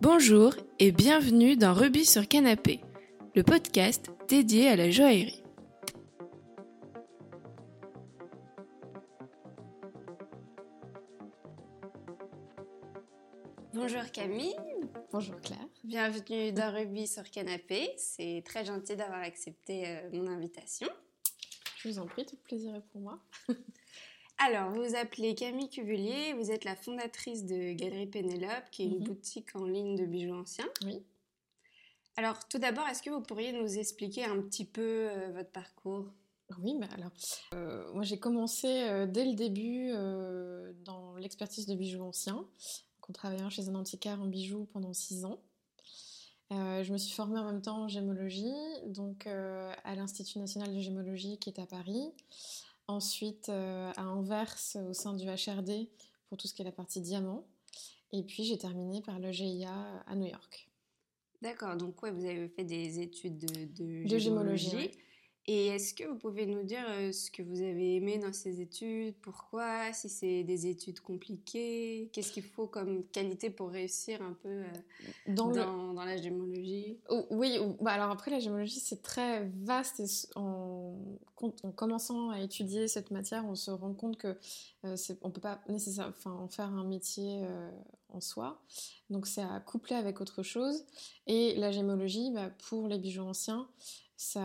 Bonjour et bienvenue dans Rubis sur Canapé, le podcast dédié à la joaillerie. Bonjour Camille. Bonjour Claire. Bienvenue dans Rubis sur Canapé. C'est très gentil d'avoir accepté euh, mon invitation. Je vous en prie, tout plaisir est pour moi. Alors, vous vous appelez Camille Cuvelier, vous êtes la fondatrice de Galerie Pénélope, qui est une Mhm. boutique en ligne de bijoux anciens. Oui. Alors, tout d'abord, est-ce que vous pourriez nous expliquer un petit peu euh, votre parcours? Oui, mais alors, euh, moi j'ai commencé euh, dès le début dans l'expertise de bijoux anciens, en travaillant chez un antiquaire en bijoux pendant six ans. Euh, je me suis formée en même temps en gémologie, donc euh, à l'Institut national de gémologie qui est à Paris. Ensuite euh, à Anvers au sein du HRD pour tout ce qui est la partie diamant. Et puis j'ai terminé par le GIA à New York. D'accord, donc ouais, vous avez fait des études de, de, De gémologie. Et est-ce que vous pouvez nous dire euh, ce que vous avez aimé dans ces études? Pourquoi? Si c'est des études compliquées? Qu'est-ce qu'il faut comme qualité pour réussir un peu euh, Dans dans, le- dans la gémologie? Oh, Oui, ou- bah alors après la gémologie c'est très vaste et en, commençant à étudier cette matière on se rend compte que euh, on peut pas nécessairement enfin, en faire un métier euh, en soi. Donc c'est à coupler avec autre chose. Et la gémologie bah, pour les bijoux anciens ça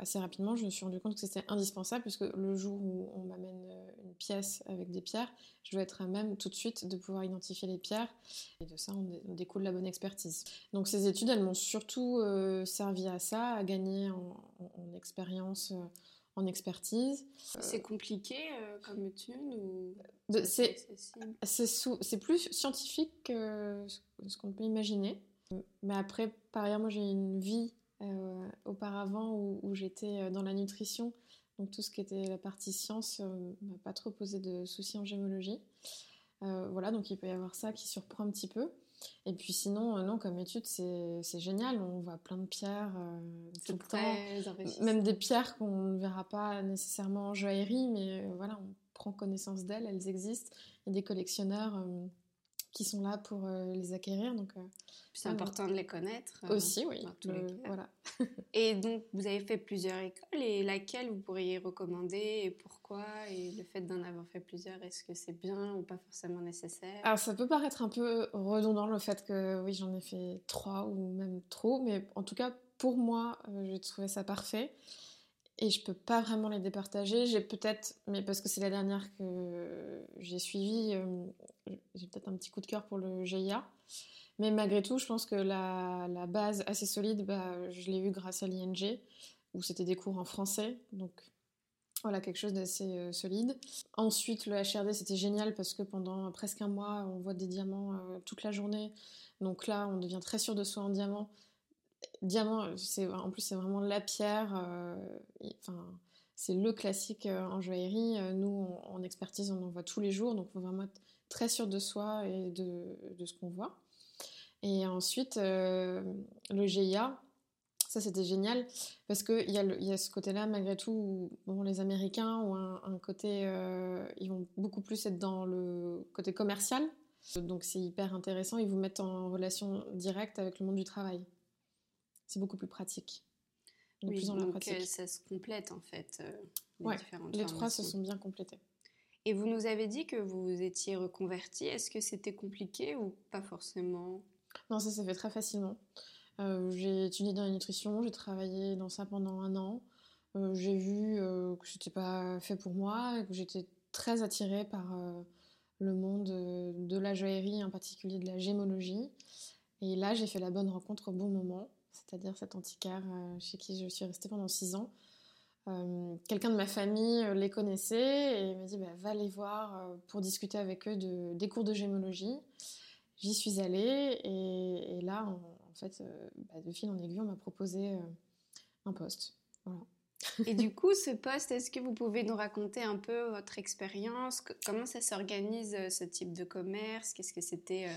assez rapidement je me suis rendu compte que c'était indispensable puisque le jour où on m'amène euh, une pièce avec des pierres je dois être à même tout de suite de pouvoir identifier les pierres et de ça on, dé- on découle la bonne expertise donc ces études, elles m'ont surtout euh, servi à ça, à gagner en, en- en expérience, euh, en expertise. C'est compliqué euh, comme étude ou C'est plus scientifique que ce qu'on peut imaginer. Mais après, par ailleurs, moi j'ai une vie euh, auparavant où, où j'étais euh, dans la nutrition. Donc tout ce qui était la partie science euh, m'a pas trop posé de soucis en gémologie. Euh, voilà, donc il peut y avoir ça qui surprend un petit peu. Et puis sinon, euh, non, comme étude, c'est génial. On voit plein de pierres tout le temps. Même des pierres qu'on ne verra pas nécessairement en joaillerie, mais voilà, on prend connaissance d'elles, elles existent. Il y a des collectionneurs qui sont là pour euh, les acquérir, donc euh, C'est important de les connaître. euh, aussi, oui. dans tous les le- cas. voilà. Et donc, vous avez fait plusieurs écoles et laquelle vous pourriez recommander et pourquoi? Et le fait d'en avoir fait plusieurs, est-ce que c'est bien ou pas forcément nécessaire? Alors ça peut paraître un peu redondant le fait que oui, j'en ai fait trois ou même trop, mais en tout cas pour moi, j'ai trouvé ça parfait. Et je peux pas vraiment les départager. J'ai peut-être, mais parce que c'est la dernière que j'ai suivie, euh, j'ai peut-être un petit coup de cœur pour le GIA. Mais malgré tout, je pense que la, base assez solide, bah, je l'ai eu grâce à l'ING, où c'était des cours en français. Donc voilà, quelque chose d'assez euh, solide. Ensuite, le HRD, c'était génial parce que pendant presque un mois, on voit des diamants euh, toute la journée. Donc là, on devient très sûr de soi en diamant. Diamant, c'est en plus c'est vraiment la pierre. euh, Enfin, c'est le classique euh, en joaillerie. Euh, Nous, on- en expertise, on en voit tous les jours, donc il faut vraiment être très sûr de soi et de, ce qu'on voit. Et ensuite, euh, le GIA, ça c'était génial parce qu'il y, a y a ce côté-là, malgré tout, où bon, les Américains ont un, côté. euh, ils vont beaucoup plus être dans le côté commercial. Donc c'est hyper intéressant. Ils vous mettent en relation directe avec le monde du travail. C'est beaucoup plus pratique. Oui, plus la donc pratique. euh, ça se complète en fait. euh, les Ouais, différentes Les trois se sont bien complétés. Et vous nous avez dit que vous étiez reconverti. Est-ce que c'était compliqué ou pas forcément? Non, ça s'est fait très facilement. Euh, j'ai étudié dans la nutrition, j'ai travaillé dans ça pendant un an. Euh, j'ai vu euh, que c'était pas fait pour moi et que j'étais très attirée par le monde de la joaillerie, en particulier de la gémologie. Et là, j'ai fait la bonne rencontre au bon moment, c'est-à-dire cet antiquaire euh, chez qui je suis restée pendant six ans. Euh, Quelqu'un de ma famille euh, les connaissait et m'a dit bah, va les voir pour discuter avec eux de, des cours de gémologie. J'y suis allée et, là, en, fait, bah, de fil en aiguille, on m'a proposé un poste. Et du coup, ce poste, est-ce que vous pouvez nous raconter un peu votre expérience? Comment ça s'organise ce type de commerce? Qu'est-ce que c'était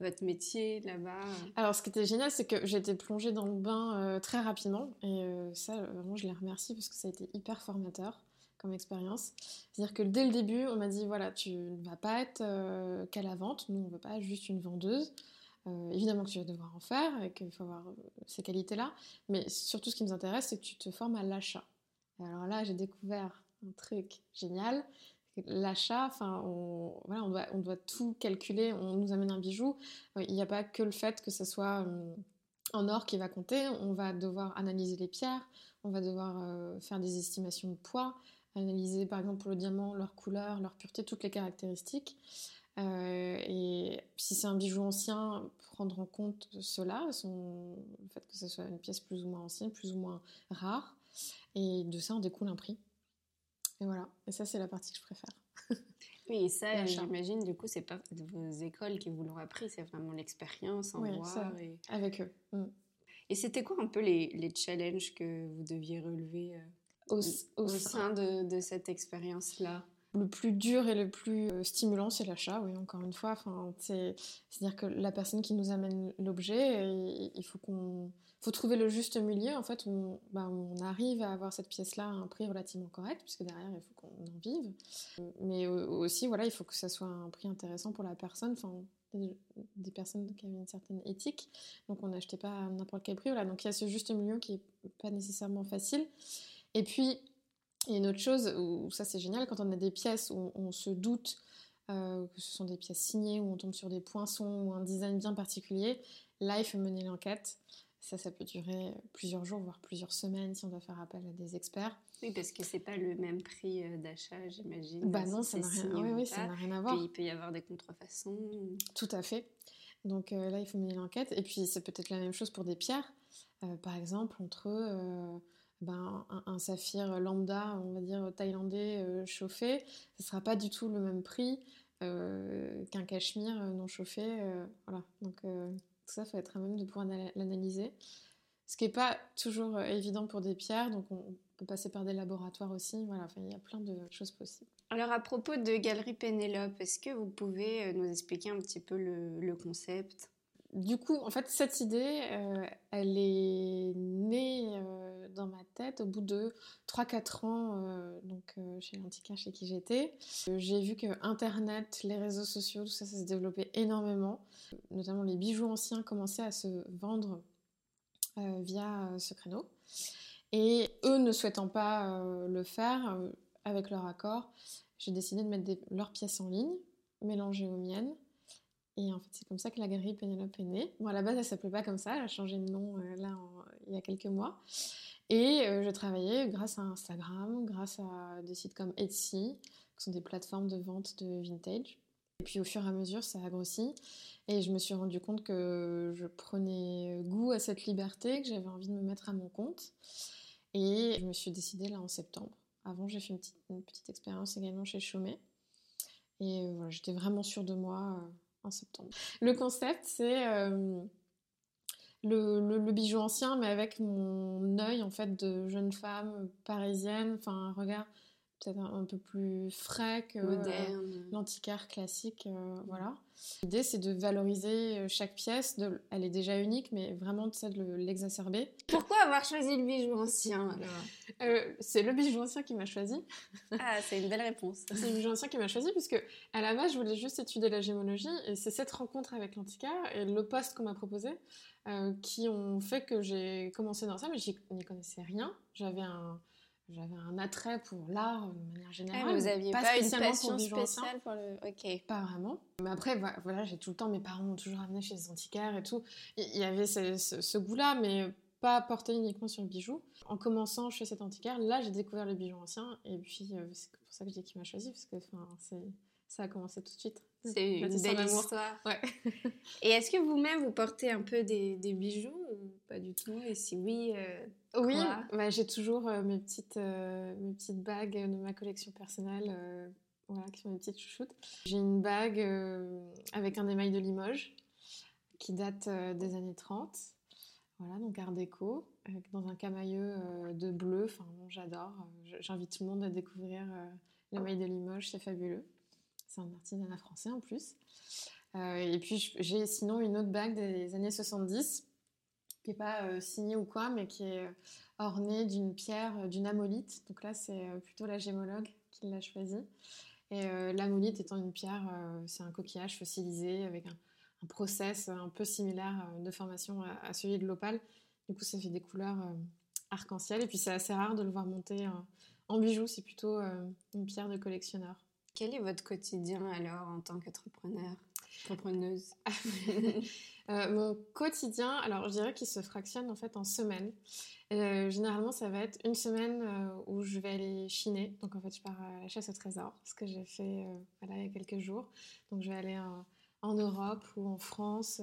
votre métier là-bas Alors, ce qui était génial, c'est que j'étais plongée dans le bain euh, très rapidement. Et euh, ça, euh, vraiment, je les remercie parce que ça a été hyper formateur comme expérience. C'est-à-dire que dès le début, on m'a dit voilà, tu ne vas pas être euh, qu'à la vente. Nous, on ne veut pas juste une vendeuse. évidemment que tu vas devoir en faire et qu'il faut avoir ces qualités-là, mais surtout ce qui nous intéresse, c'est que tu te formes à l'achat. Alors là, j'ai découvert un truc génial. L'achat, enfin, on, voilà, on, doit, tout calculer. On nous amène un bijou. Il n'y a pas que le fait que ce soit en or qui va compter. On va devoir analyser les pierres. On va devoir faire des estimations de poids, analyser par exemple pour le diamant leur couleur, leur pureté, toutes les caractéristiques. Euh, et si c'est un bijou ancien, prendre en compte cela, son, le fait que ce soit une pièce plus ou moins ancienne, plus ou moins rare. Et de ça, on découle un prix. Et voilà. Et ça, c'est la partie que je préfère. Oui, et ça, j'imagine, du coup, c'est pas vos écoles qui vous l'ont appris, c'est vraiment l'expérience en voir. Et... Avec eux. Mm. Et c'était quoi un peu les, les, challenges que vous deviez relever euh, au, au, sein de, de cette expérience-là? Le plus dur et le plus euh, stimulant, c'est l'achat, oui, encore une fois. Enfin, C'est-à-dire que la personne qui nous amène l'objet, il faut qu'on faut trouver le juste milieu. En fait, on, bah, on arrive à avoir cette pièce-là à un prix relativement correct, puisque derrière, il faut qu'on en vive. Mais aussi, voilà, il faut que ça soit un prix intéressant pour la personne. Enfin, des personnes qui avaient une certaine éthique, donc on n'achetait pas à n'importe quel prix. Voilà, donc il y a ce juste milieu qui est pas nécessairement facile. Et puis, il y a une autre chose où ça c'est génial, quand on a des pièces où on se doute euh, que ce sont des pièces signées, où on tombe sur des poinçons ou un design bien particulier, là il faut mener l'enquête. Ça, ça peut durer plusieurs jours, voire plusieurs semaines si on doit faire appel à des experts. Oui, parce que c'est pas le même prix euh, d'achat, j'imagine. Bah non, ça n'a rien, oui, ça rien à voir. il peut y avoir des contrefaçons. Tout à fait. Donc euh, là, il faut mener l'enquête. Et puis, c'est peut-être la même chose pour des pierres. par exemple, entre ben, un, saphir lambda, on va dire thaïlandais euh, chauffé, ce ne sera pas du tout le même prix euh, qu'un cachemire non chauffé. Euh, voilà. Donc tout ça, faut être à même de pouvoir l'analyser. Ce qui n'est pas toujours évident pour des pierres, donc on peut passer par des laboratoires aussi. Voilà, enfin, il y a plein de choses possibles. Alors à propos de Galerie Pénélope, est-ce que vous pouvez nous expliquer un petit peu le concept? Du coup, en fait, cette idée, euh, elle est née euh, dans ma tête au bout de 3-4 ans euh, donc, chez l'Antica, chez qui j'étais. J'ai vu que Internet, les réseaux sociaux, tout ça, ça se développait énormément. Notamment les bijoux anciens commençaient à se vendre via ce créneau. Et eux ne souhaitant pas le faire, avec leur accord, j'ai décidé de mettre leurs pièces en ligne, mélangées aux miennes et en fait, c'est comme ça que la galerie Pénélope est née. Bon, à la base, elle s'appelait pas comme ça, elle a changé de nom euh, là il y a quelques mois. Et euh, je travaillais grâce à Instagram, grâce à des sites comme Etsy, qui sont des plateformes de vente de vintage. Et puis au fur et à mesure, ça a grossi. Et je me suis rendu compte que je prenais goût à cette liberté, que j'avais envie de me mettre à mon compte. Et je me suis décidée là en septembre. Avant, j'ai fait une petite, expérience également chez Chaumet. Et euh, voilà, j'étais vraiment sûre de moi en septembre. Le concept, c'est euh, le, bijou ancien, mais avec mon œil en fait de jeune femme parisienne, enfin un regard peut-être un, peu plus frais que l'antiquaire classique, euh, voilà. L'idée, c'est de valoriser euh, chaque pièce. De, elle est déjà unique, mais vraiment de l'exacerber. Pourquoi avoir choisi le bijou ancien euh, C'est le bijou ancien qui m'a choisi. Ah, c'est une belle réponse. c'est le bijou ancien qui m'a choisi, puisque à la base, je voulais juste étudier la gémologie, et c'est cette rencontre avec l'antiquaire et le poste qu'on m'a proposé euh, qui ont fait que j'ai commencé dans ça, mais je n'y connaissais rien. J'avais un j'avais un attrait pour l'art de manière générale. vous aviez pas, pas une passion spéciale pour le. Ok. Pas vraiment. Mais après, voilà, j'ai tout le temps, mes parents m'ont toujours amené chez les antiquaires et tout. Il y avait ce, goût-là, mais pas porté uniquement sur le bijou. En commençant chez cet antiquaire, là, j'ai découvert le bijou ancien. Et puis, euh, c'est pour ça que je dis qu'il m'a choisi, parce que ça a commencé tout de suite. C'est une belle histoire. Ouais. et est-ce que vous-même, vous portez un peu des, bijoux ou pas du tout? Et si oui, euh, Oui, bah, j'ai toujours euh, mes, petites, euh, mes petites bagues de ma collection personnelle voilà, qui sont mes petites chouchoutes. J'ai une bague avec un émail de Limoges qui date des années 30. Voilà, donc art déco, dans un camailleux de bleu. Enfin, j'adore. J'invite tout le monde à découvrir l'émail de Limoges, c'est fabuleux. C'est un artisanat français en plus. Euh, et puis j'ai sinon une autre bague des années 70 qui n'est pas euh, signée ou quoi, mais qui est euh, ornée d'une pierre, d'une amolite. Donc là, c'est plutôt la gémologue qui l'a choisie. Et l'amolite étant une pierre, c'est un coquillage fossilisé avec process un peu similaire de formation à, celui de l'opale. Du coup, ça fait des couleurs arc-en-ciel. Et puis, c'est assez rare de le voir monter en bijoux. C'est plutôt une pierre de collectionneur. Quel est votre quotidien alors en tant qu'entrepreneur Entrepreneuse? Euh, mon quotidien, alors je dirais qu'il se fractionne en fait en semaines. Euh, généralement, ça va être une semaine euh, où je vais aller chiner. Donc en fait, je pars à la chasse au trésor, ce que j'ai fait voilà, il y a quelques jours. Donc je vais aller en Europe ou en France,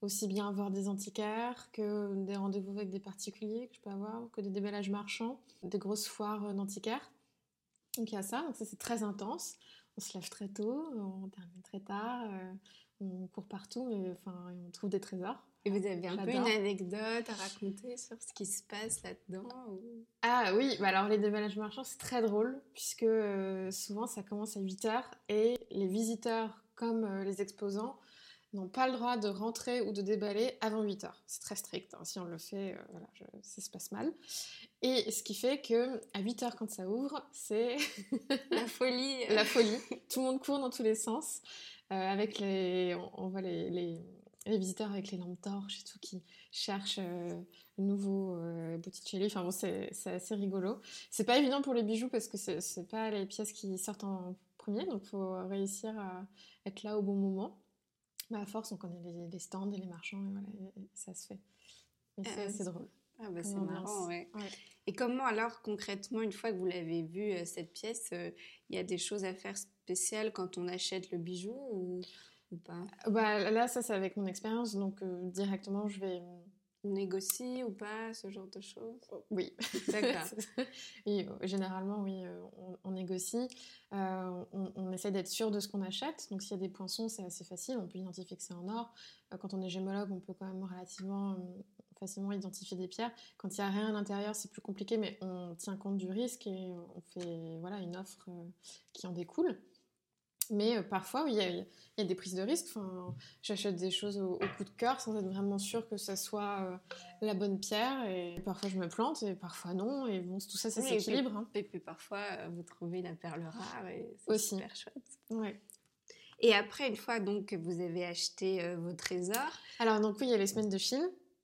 aussi bien voir des antiquaires que des rendez-vous avec des particuliers que je peux avoir, que des déballages marchands, des grosses foires d'antiquaires. Donc il y a ça, donc ça c'est très intense. On se lève très tôt, on termine très tard, euh, on court partout, mais enfin, on trouve des trésors. Et vous avez un peu une anecdote à raconter sur ce qui se passe là-dedans Ah oui, bah alors les déballages marchands, c'est très drôle, puisque euh, souvent ça commence à 8 heures et les visiteurs comme euh, les exposants n'ont pas le droit de rentrer ou de déballer avant 8 heures. C'est très strict. Hein. Si on le fait, voilà, ça se passe mal. Et ce qui fait que à 8 heures quand ça ouvre, c'est la folie. la folie. Tout le monde court dans tous les sens. Euh, avec les, on, voit les, les, visiteurs avec les lampes torches et tout qui cherchent euh, le nouveau euh, Botticelli. Enfin bon, c'est assez rigolo. C'est pas évident pour les bijoux parce que c'est pas les pièces qui sortent en premier, donc faut réussir à être là au bon moment. Mais à force, on connaît les, stands et les marchands et voilà, ça se fait. Mais c'est drôle. Ah bah c'est marrant, ouais. Et comment alors concrètement, une fois que vous l'avez vu, euh, cette pièce, euh, il y a des choses à faire spéciales quand on achète le bijou ou, pas? Bah, Là, ça c'est avec mon expérience, donc euh, directement je vais... Négocie ou pas, ce genre de choses? Oui. D'accord. généralement, oui, on, négocie. on, on, essaie d'être sûr de ce qu'on achète. Donc, s'il y a des poinçons, c'est assez facile. On peut identifier que c'est en or. quand on est gémologue, on peut quand même relativement facilement identifier des pierres. Quand il n'y a rien à l'intérieur, c'est plus compliqué, mais on tient compte du risque et on fait voilà, une offre euh, qui en découle. Mais euh, parfois, il y, a des prises de risque. Enfin, J'achète des choses au, coup de cœur sans être vraiment sûre que ça soit euh, la bonne pierre. Et parfois, je me plante et parfois non. Et bon, tout ça, ça s'équilibre. Hein. Et, puis parfois, vous trouvez la perle rare et c'est super chouette. Ouais. Et après, une fois donc que vous avez acheté vos trésors. Alors, donc oui, il y a les semaines de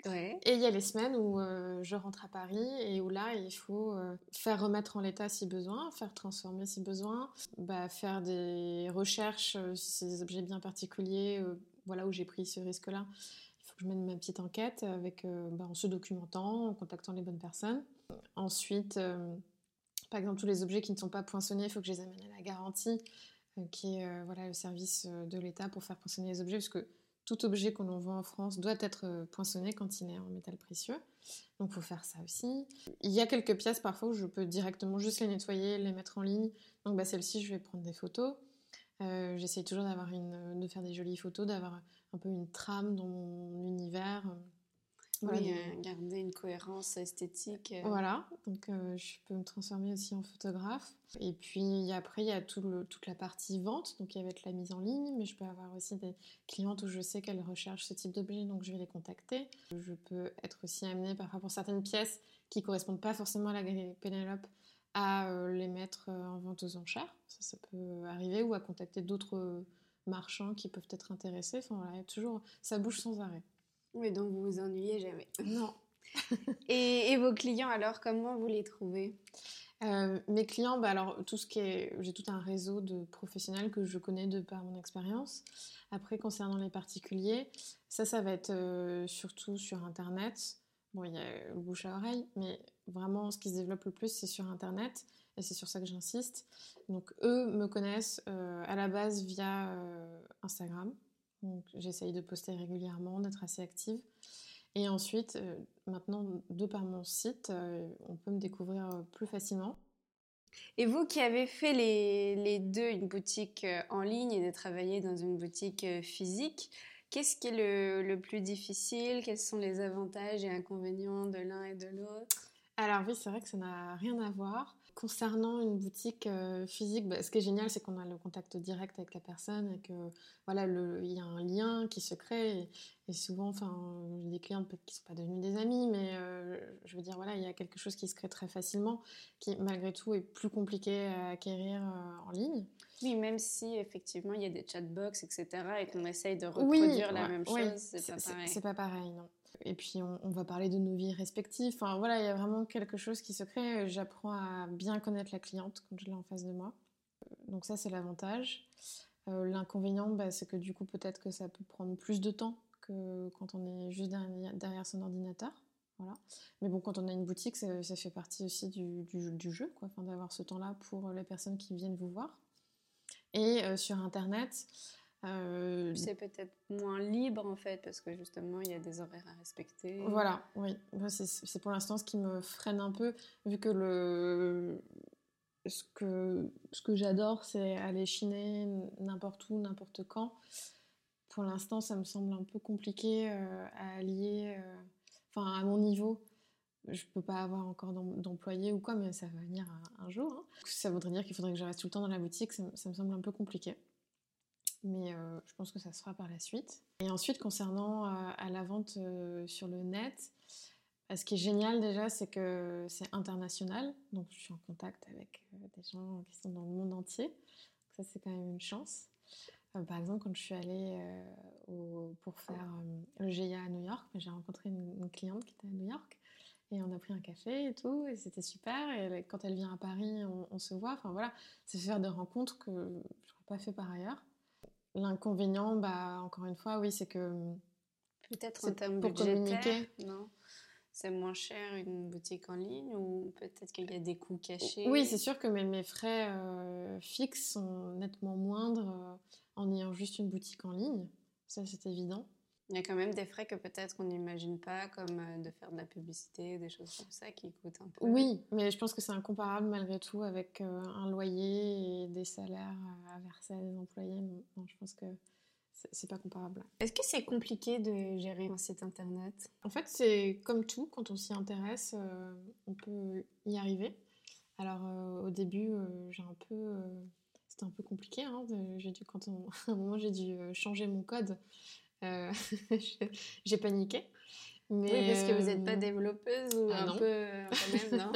Et il y a les semaines où euh, je rentre à Paris et où là, il faut euh, faire remettre en l'état si besoin, faire transformer si besoin, bah, faire des recherches euh, si c'est des objets bien particuliers, voilà où j'ai pris ce risque-là. Il faut que je mène ma petite enquête avec, bah, en se documentant, en contactant les bonnes personnes. Ensuite, par exemple, tous les objets qui ne sont pas poinçonnés, il faut que je les amène à la garantie, qui est voilà, le service de l'État pour faire poinçonner les objets, parce tout objet qu'on envoie en France doit être euh, poinçonné quand il est en métal précieux. Donc il faut faire ça aussi. Il y a quelques pièces parfois où je peux directement juste les nettoyer, les mettre en ligne. Donc bah, celle-ci, je vais prendre des photos. Euh, j'essaye toujours d'avoir une, de faire des jolies photos, d'avoir un peu une trame dans mon univers. Oui, euh, garder une cohérence esthétique. Euh. Voilà, donc euh, je peux me transformer aussi en photographe. Et puis après, il y a tout le, toute la partie vente, donc il va être la mise en ligne, mais je peux avoir aussi des clientes où je sais qu'elles recherchent ce type d'objet, donc je vais les contacter. Je peux être aussi amenée parfois pour certaines pièces qui correspondent pas forcément à la galerie Pénélope à les mettre en vente aux enchères. Ça, ça peut arriver, ou à contacter d'autres marchands qui peuvent être intéressés. Enfin voilà, toujours, ça bouge sans arrêt. Oui, donc vous vous ennuyez jamais. Non. et, vos clients, alors, comment vous les trouvez? Euh, mes clients, bah alors tout ce qui est, j'ai tout un réseau de professionnels que je connais de par mon expérience. Après, concernant les particuliers, ça, ça va être euh, surtout sur Internet. Bon, il y a le bouche à oreille, mais vraiment, ce qui se développe le plus, c'est sur Internet, et c'est sur ça que j'insiste. Donc, eux me connaissent euh, à la base via Instagram. Donc j'essaye de poster régulièrement, d'être assez active. Et ensuite, euh, maintenant, de par mon site, euh, on peut me découvrir euh, plus facilement. Et vous qui avez fait les, deux, une boutique en ligne et de travailler dans une boutique physique, qu'est-ce qui est le, plus difficile? Quels sont les avantages et inconvénients de l'un et de l'autre? Alors oui, c'est vrai que ça n'a rien à voir. Concernant une boutique euh, physique, bah, ce qui est génial, c'est qu'on a le contact direct avec la personne et que voilà, il y a un lien qui se crée. Et, souvent, enfin, j'ai des clients qui ne sont pas devenus des amis, mais euh, je veux dire, voilà, il y a quelque chose qui se crée très facilement, qui malgré tout est plus compliqué à acquérir euh, en ligne. Oui, même si effectivement il y a des chatbox, etc., et qu'on essaye de reproduire la même chose, c'est pas pareil. C'est pas pareil, non. Et puis on, va parler de nos vies respectives. Enfin voilà, il y a vraiment quelque chose qui se crée. J'apprends à bien connaître la cliente quand je l'ai en face de moi. Donc ça c'est l'avantage. Euh, l'inconvénient, bah, c'est que du coup peut-être que ça peut prendre plus de temps que quand on est juste derrière, son ordinateur. Voilà. Mais bon, quand on a une boutique, ça, fait partie aussi du, jeu, quoi, d'avoir ce temps-là pour les personnes qui viennent vous voir. Et euh, sur Internet, euh, c'est peut-être moins libre en fait, parce que justement il y a des horaires à respecter. Voilà, oui. C'est pour l'instant ce qui me freine un peu, vu que le. Ce que, ce que j'adore, c'est aller chiner n'importe où, n'importe quand. Pour l'instant, ça me semble un peu compliqué euh, à allier. Euh, enfin, à mon niveau, je peux pas avoir encore d'employés ou quoi, mais ça va venir un, jour. Hein. Ça voudrait dire qu'il faudrait que je reste tout le temps dans la boutique, ça me semble un peu compliqué mais euh, je pense que ça se fera par la suite. Et ensuite, concernant euh, à la vente euh, sur le net, ce qui est génial déjà, c'est que c'est international, donc je suis en contact avec des gens qui sont dans le monde entier. Ça, c'est quand même une chance. par exemple, quand je suis allée pour faire le GIA à New York, j'ai rencontré une, cliente qui était à New York et on a pris un café et tout, et c'était super. Et quand elle vient à Paris, on, on se voit. Enfin voilà, c'est faire des rencontres que je n'aurais pas fait par ailleurs. L'inconvénient, bah, encore une fois, oui, c'est que. Peut-être en termes pour communiquer. non? C'est moins cher une boutique en ligne ou peut-être qu'il y a des coûts cachés Oui, c'est sûr que mes, mes frais euh, fixes sont nettement moindres euh, en ayant juste une boutique en ligne. Ça, c'est évident. Il y a quand même des frais que peut-être qu'on n'imagine pas, comme euh, de faire de la publicité, des choses comme ça qui coûtent un peu. Oui, mais je pense que c'est incomparable malgré tout avec euh, un loyer et des salaires à verser à des employés. Non, je pense que c'est pas comparable. Est-ce que c'est compliqué de gérer un site internet? En fait, c'est comme tout, quand on s'y intéresse, euh, on peut y arriver. Alors au début, j'ai un peu, c'était un peu compliqué. Hein, j'ai dû, quand à un moment, j'ai dû changer mon code euh, j'ai paniqué. Mais oui, parce que vous n'êtes pas euh, développeuse ou ah un peu euh, quand même, non?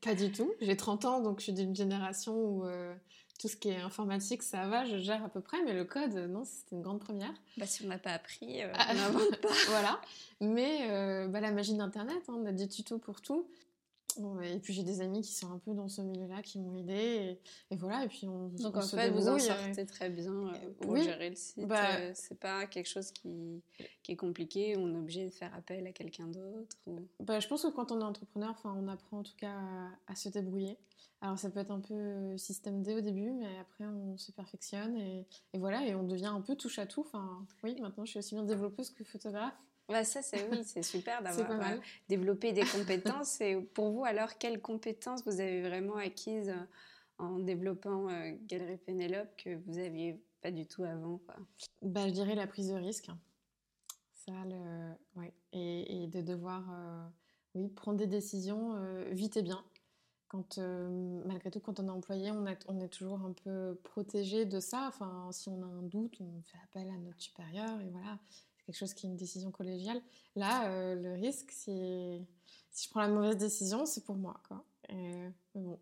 Pas du tout. J'ai 30 ans, donc je suis d'une génération où tout ce qui est informatique, ça va, je gère à peu près, mais le code, non, c'était une grande première. Bah, si on n'a pas appris, ah, on n'invente pas. voilà. Mais bah, la magie d'Internet, hein, on a des tutos pour tout et puis j'ai des amis qui sont un peu dans ce milieu-là qui m'ont aidé et, voilà et puis on donc en fait vous en sortez très bien euh, pour gérer le site bah, euh, c'est pas quelque chose qui, qui, est compliqué on est obligé de faire appel à quelqu'un d'autre bah, je pense que quand on est entrepreneur enfin on apprend en tout cas à, se débrouiller. Alors ça peut être un peu euh, système D au début mais après on se perfectionne et, et voilà et on devient un peu touche à tout enfin oui maintenant je suis aussi bien développeuse que photographe bah ça, c'est oui, c'est super d'avoir euh, développé des compétences. Et pour vous, alors, quelles compétences vous avez vraiment acquises euh, en développant euh, Galerie Pénélope que vous n'aviez pas du tout avant quoi? Bah, Je dirais la prise de risque. Ça, le... ouais. et, et, de devoir oui, prendre des décisions vite et bien. Quand, malgré tout, quand on est employé, on, on est toujours un peu protégé de ça. Enfin, si on a un doute, on fait appel à notre supérieur et voilà quelque chose qui est une décision collégiale. Là, euh, le risque, c'est si je prends la mauvaise décision, c'est pour moi. Quoi. mais bon,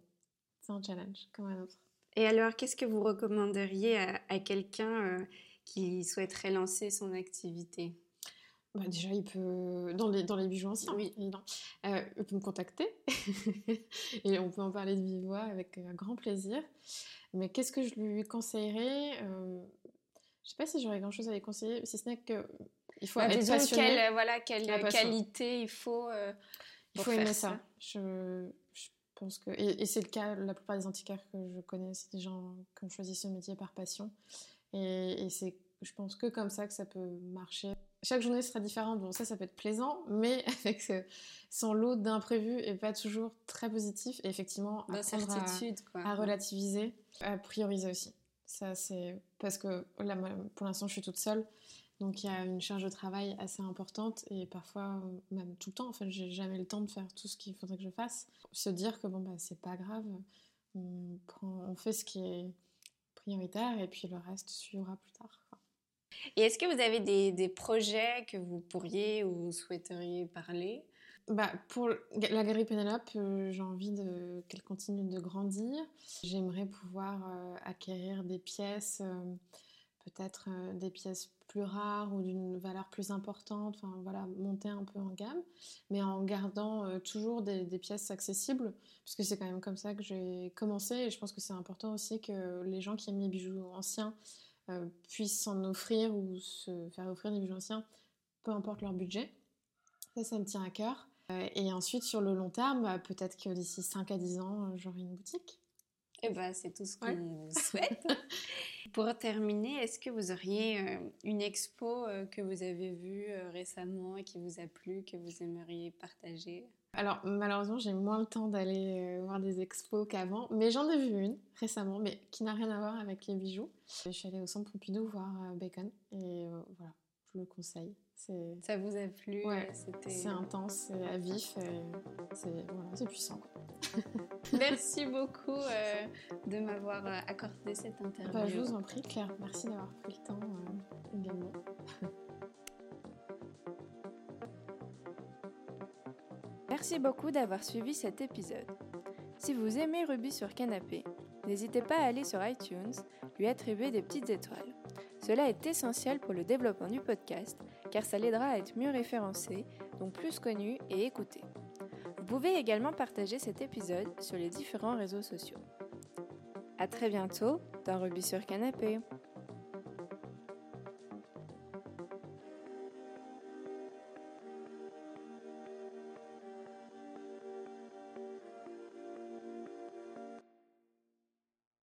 c'est un challenge comme un autre. Et alors, qu'est-ce que vous recommanderiez à, quelqu'un euh, qui souhaiterait lancer son activité? Bah déjà, il peut, dans les, dans les bijoux anciens, oui, évidemment, euh, il peut me contacter et on peut en parler de vive voix avec grand plaisir. Mais qu'est-ce que je lui conseillerais? Je sais pas si j'aurais grand chose à les conseiller, si ce n'est que il faut bah, être passionné. Quelle, voilà, quelle qualité il faut. Euh, il faut aimer ça. Je, je, pense que et, c'est le cas. La plupart des antiquaires que je connais, c'est des gens qui ont choisi ce métier par passion. Et, et c'est, je pense que comme ça que ça peut marcher. Chaque journée sera différente. Bon, ça, ça peut être plaisant, mais avec son lot d'imprévus et pas toujours très positif. Et effectivement, apprendre à, à relativiser, à prioriser aussi. Ça, c'est parce que là, pour l'instant, je suis toute seule. Donc il y a une charge de travail assez importante et parfois même tout le temps. En fait, j'ai jamais le temps de faire tout ce qu'il faudrait que je fasse. Se dire que bon bah c'est pas grave, on, fait ce qui est prioritaire et puis le reste suivra plus tard. Et est-ce que vous avez des, projets que vous pourriez ou souhaiteriez parler? Bah, pour la galerie Pénélope, euh, j'ai envie qu'elle continue de grandir. J'aimerais pouvoir euh, acquérir des pièces, euh, peut-être des pièces plus rares ou d'une valeur plus importante, enfin voilà, monter un peu en gamme, mais en gardant toujours des, des, pièces accessibles, puisque c'est quand même comme ça que j'ai commencé et je pense que c'est important aussi que les gens qui aiment les bijoux anciens puissent s'en offrir ou se faire offrir des bijoux anciens, peu importe leur budget. Ça, ça me tient à cœur. Euh, et ensuite, sur le long terme, bah, peut-être que d'ici 5 à 10 ans, euh, j'aurai une boutique. Eh ben, c'est tout ce qu'on vous souhaite. Pour terminer, est-ce que vous auriez euh, une expo que vous avez vue récemment et qui vous a plu, que vous aimeriez partager? Alors, malheureusement, j'ai moins le temps d'aller voir des expos qu'avant, mais j'en ai vu une récemment, mais qui n'a rien à voir avec les bijoux. Je suis allée au centre Pompidou voir Bacon et voilà, je le conseille. Ça vous a plu? Ouais, C'est intense, c'est à vif, c'est puissant. Merci beaucoup euh, de m'avoir euh, accordé cette interview. Bah, je vous en prie, Claire. Merci d'avoir pris le temps euh, également. Merci beaucoup d'avoir suivi cet épisode. Si vous aimez Ruby sur Canapé, n'hésitez pas à aller sur iTunes, lui attribuer des petites étoiles. Cela est essentiel pour le développement du podcast car ça l'aidera à être mieux référencé, donc plus connu et écouté. Vous pouvez également partager cet épisode sur les différents réseaux sociaux. A très bientôt dans Ruby sur Canapé.